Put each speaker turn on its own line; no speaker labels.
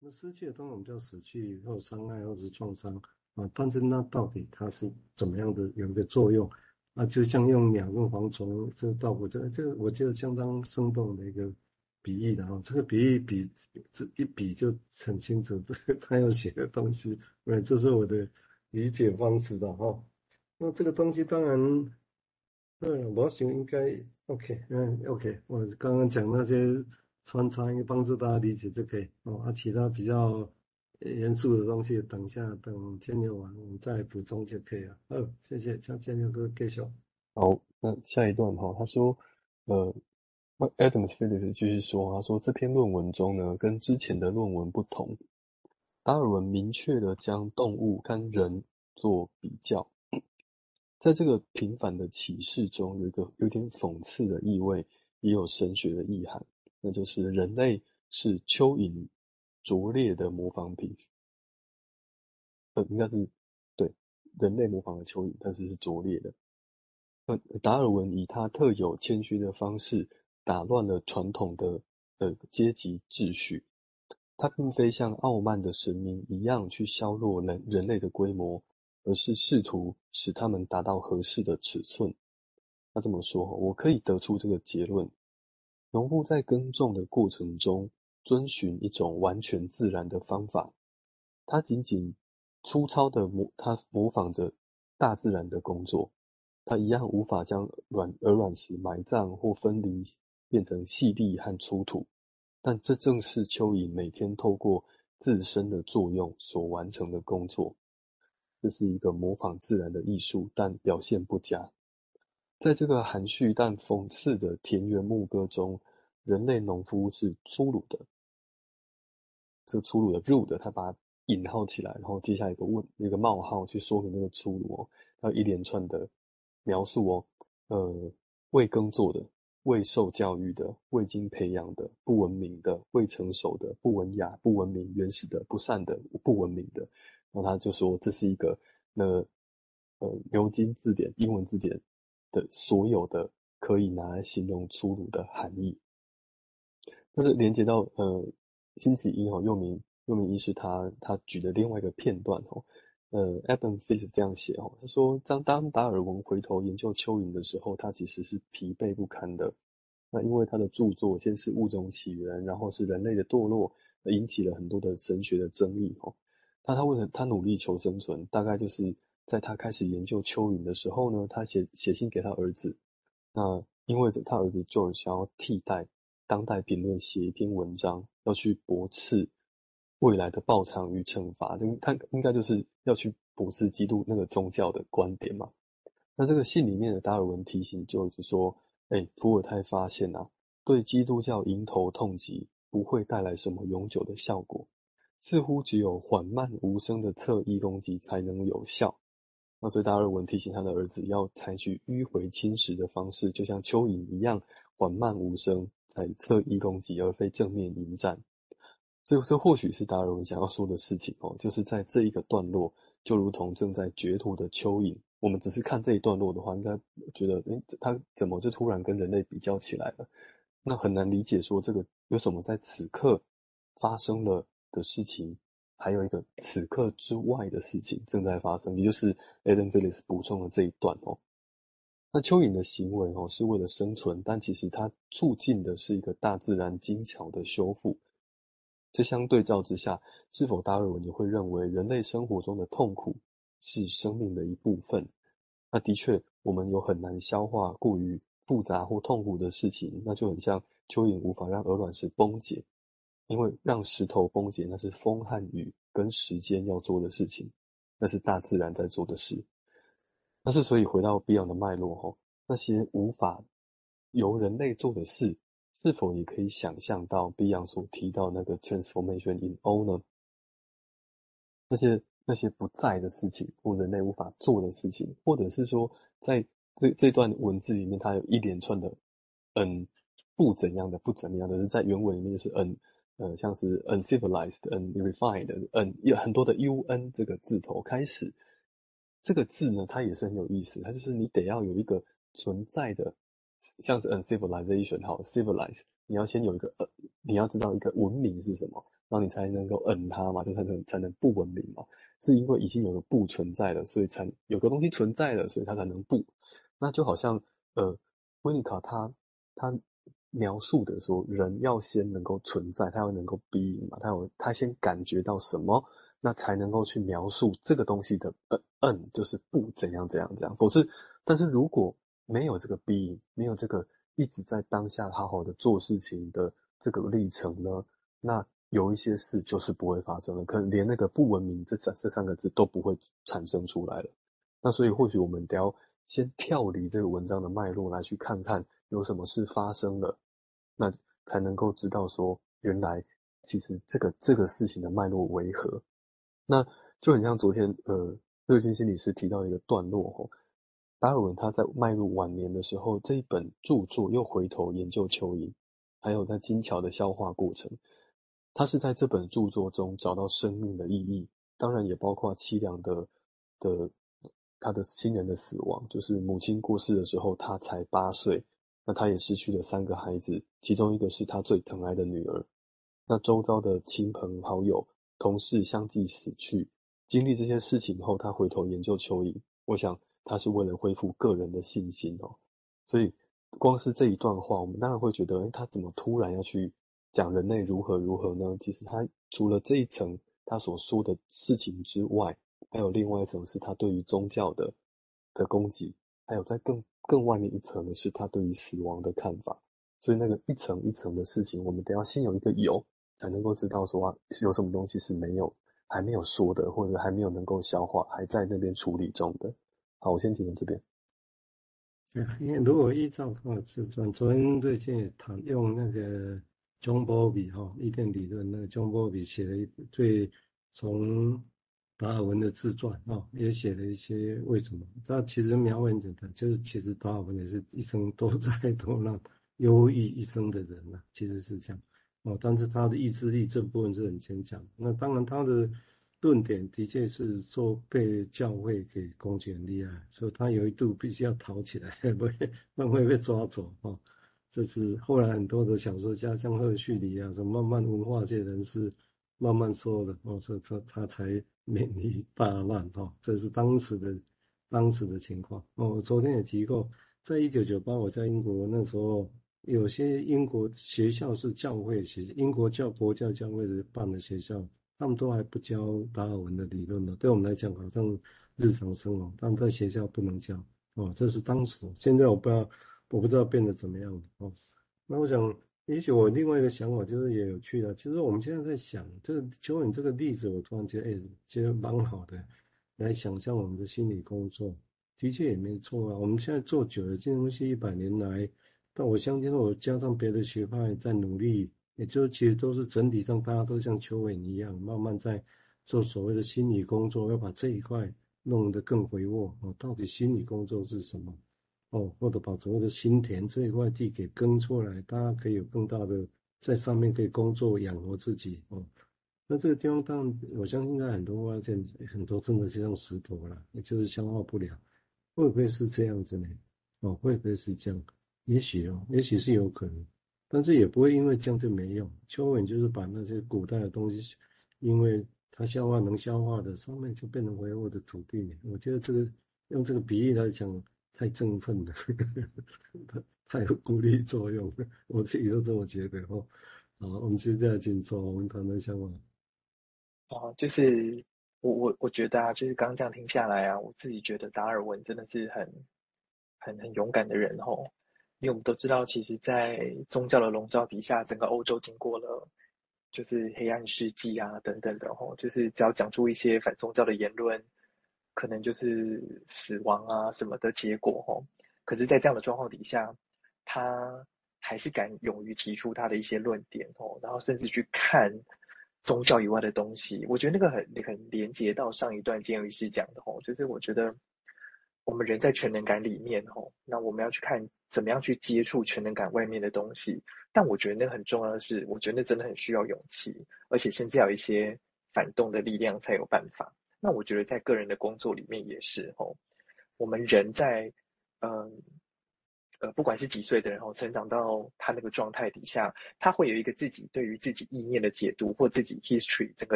那失去的当然我们叫死去或伤害或者是创伤啊，但是那到底它是怎么样的有一个作用啊？就像用鸟跟蝗虫，这个倒过这这个我觉得相当生动的一个比喻的啊，这个比喻比这一比就很清楚，他要写的东西，对，这是我的理解方式的哈。那这个东西当然，嗯，模型应该 OK，嗯，OK，我刚刚讲那些。穿插一个帮助大家理解就可以哦，啊，其他比较严肃的东西，等一下等建六完，我们再补充就可以了。好，谢谢，向建六哥介绍。
好，那下一段哈，他说，呃，Adam Phillips 继续说，他说这篇论文中呢，跟之前的论文不同，达尔文明确的将动物跟人做比较，在这个平凡的启示中，有一个有点讽刺的意味，也有神学的意涵。那就是人类是蚯蚓拙劣的模仿品，呃，应该是对人类模仿的蚯蚓，但是是拙劣的。达尔文以他特有谦虚的方式打乱了传统的呃阶级秩序，他并非像傲慢的神明一样去削弱人人类的规模，而是试图使他们达到合适的尺寸。那这么说，我可以得出这个结论。农户在耕种的过程中，遵循一种完全自然的方法。他仅仅粗糙的模，他模仿着大自然的工作。他一样无法将卵鹅卵石埋葬或分离，变成细粒和出土。但这正是蚯蚓每天透过自身的作用所完成的工作。这是一个模仿自然的艺术，但表现不佳。在这个含蓄但讽刺的田园牧歌中，人类农夫是粗鲁的。这粗鲁的 rude，他把引号起来，然后接下来一个问一个冒号去说明那个粗鲁哦，还有一连串的描述哦，呃，未耕作的、未受教育的、未经培养的、不文明的、未成熟的、不文雅、不文明、原始的、不善的、不文明的，然后他就说这是一个那呃牛津字典英文字典。的所有的可以拿来形容粗鲁的含义，那是连接到呃星期一哈，又名又名医师他他举的另外一个片段哈，呃，Adam Phillips 这样写哈，他说当当达尔文回头研究蚯蚓的时候，他其实是疲惫不堪的。那因为他的著作先是物种起源，然后是人类的堕落，引起了很多的神学的争议哦。那他为了他努力求生存，大概就是。在他开始研究蚯蚓的时候呢，他写写信给他儿子。那因为他儿子就想要替代当代评论写一篇文章，要去驳斥未来的报偿与惩罚。他应该就是要去驳斥基督那个宗教的观点嘛。那这个信里面的达尔文提醒 George 说：“哎，伏尔泰发现啊，对基督教迎头痛击不会带来什么永久的效果，似乎只有缓慢无声的侧翼攻击才能有效。”那所以达尔文提醒他的儿子要采取迂回侵蚀的方式，就像蚯蚓一样缓慢无声，在侧翼攻击，而非正面迎战。所以这或许是达尔文想要说的事情哦，就是在这一个段落，就如同正在掘土的蚯蚓。我们只是看这一段落的话，应该觉得，诶，他怎么就突然跟人类比较起来了？那很难理解说这个有什么在此刻发生了的事情。还有一个此刻之外的事情正在发生，也就是 Adam Phillips 补充的这一段哦。那蚯蚓的行为哦是为了生存，但其实它促进的是一个大自然精巧的修复。这相对照之下，是否达尔文也会认为人类生活中的痛苦是生命的一部分？那的确，我们有很难消化过于复杂或痛苦的事情，那就很像蚯蚓无法让鹅卵石崩解。因为让石头崩解，那是风和雨跟时间要做的事情，那是大自然在做的事。但是，所以回到 Beyond 的脉络吼，那些无法由人类做的事，是否也可以想象到 Beyond 所提到那个 transformation in all 呢？那些那些不在的事情，或人类无法做的事情，或者是说，在这这段文字里面，它有一连串的嗯不怎样的不怎么样的，是在原文里面是嗯。呃，像是 uncivilized unrefined 嗯，有很多的 un 这个字头开始，这个字呢，它也是很有意思，它就是你得要有一个存在的，像是 uncivilization，好，civilize，你要先有一个呃，你要知道一个文明是什么，然后你才能够摁它嘛，就才能才能不文明嘛。是因为已经有个不存在了，所以才有个东西存在了，所以它才能不。那就好像呃，维尼卡他他描述的说，人要先能够存在，他要能够 be 嘛，他有他先感觉到什么，那才能够去描述这个东西的呃嗯，就是不怎样怎样怎样。否则，但是如果没有这个 be，没有这个一直在当下好好的做事情的这个历程呢，那有一些事就是不会发生了，可能连那个不文明这三这三个字都不会产生出来了。那所以或许我们得要。先跳离这个文章的脉络来去看看有什么事发生了，那才能够知道说原来其实这个这个事情的脉络为何。那就很像昨天呃热心心理师提到一个段落吼，达尔文他在迈入晚年的时候，这一本著作又回头研究蚯蚓，还有在金桥的消化过程，他是在这本著作中找到生命的意义，当然也包括凄凉的的。他的亲人的死亡，就是母亲过世的时候，他才八岁，那他也失去了三个孩子，其中一个是他最疼爱的女儿。那周遭的亲朋好友、同事相继死去，经历这些事情后，他回头研究蚯蚓，我想他是为了恢复个人的信心哦。所以，光是这一段话，我们当然会觉得，诶，他怎么突然要去讲人类如何如何呢？其实他除了这一层他所说的事情之外，还有另外一层是他对于宗教的的攻击，还有在更更外面一层的是他对于死亡的看法。所以那个一层一层的事情，我们得要先有一个有，才能够知道说啊，有什么东西是没有还没有说的，或者还没有能够消化，还在那边处理中的。好，我先停在这边。
因为如果依照他的自传，昨天最近也谈用那个 John Bowlby 哈，伊甸理论那个 John Bowlby 写了一最从。达尔文的自传啊，也写了一些为什么。他其实描绘很简单，就是其实达尔文也是一生都在多难忧郁一生的人呐，其实是这样哦。但是他的意志力这部分是很坚强。那当然他的论点的确是说被教会给攻击很厉害，所以他有一度必须要逃起来，不会慢慢被抓走啊。这是后来很多的小说家，像赫胥黎啊，什么慢慢文化界人士慢慢说的哦，所以他他才。免于大难哈，这是当时的当时的情况哦。我昨天也提过，在一九九八，我在英国那时候，有些英国学校是教会学，英国教国教教会的办的学校，他们都还不教达尔文的理论呢。对我们来讲，好像日常生活，但在学校不能教哦。这是当时，现在我不知道，我不知道变得怎么样了哦。那我想。也许我另外一个想法就是也有趣的，其实我们现在在想这个邱伟这个例子，我突然觉得，哎，其实蛮好的，来想象我们的心理工作，的确也没错啊。我们现在做久了，这东西一百年来，但我相信我加上别的学派在努力，也就其实都是整体上大家都像邱伟一样，慢慢在做所谓的心理工作，要把这一块弄得更肥沃。哦，到底心理工作是什么？哦，或者把所谓的心田这一块地给耕出来，大家可以有更大的在上面可以工作养活自己哦。那这个地方当然，我相信在很多发现很多真的就像石头了，也就是消化不了。会不会是这样子呢？哦，会不会是这样？也许哦，也许是有可能，但是也不会因为这样就没用。蚯蚓就是把那些古代的东西，因为它消化能消化的，上面就变成肥沃的土地。我觉得这个用这个比喻来讲。太振奋了，太有鼓励作用了，我自己都这么觉得哦。好，我们现在请从谈谈想法。
哦，就是我我我觉得啊，就是刚刚这样听下来啊，我自己觉得达尔文真的是很很很勇敢的人哦。因为我们都知道，其实，在宗教的笼罩底下，整个欧洲经过了就是黑暗世纪啊等等的哦，就是只要讲出一些反宗教的言论。可能就是死亡啊什么的结果吼，可是，在这样的状况底下，他还是敢勇于提出他的一些论点吼，然后甚至去看宗教以外的东西。我觉得那个很很连接到上一段监狱师讲的吼，就是我觉得我们人在全能感里面吼，那我们要去看怎么样去接触全能感外面的东西。但我觉得那个很重要的是，我觉得那真的很需要勇气，而且甚至要一些反动的力量才有办法。那我觉得在个人的工作里面也是哦，我们人在嗯呃，不管是几岁的人哦，成长到他那个状态底下，他会有一个自己对于自己意念的解读或自己 history 整个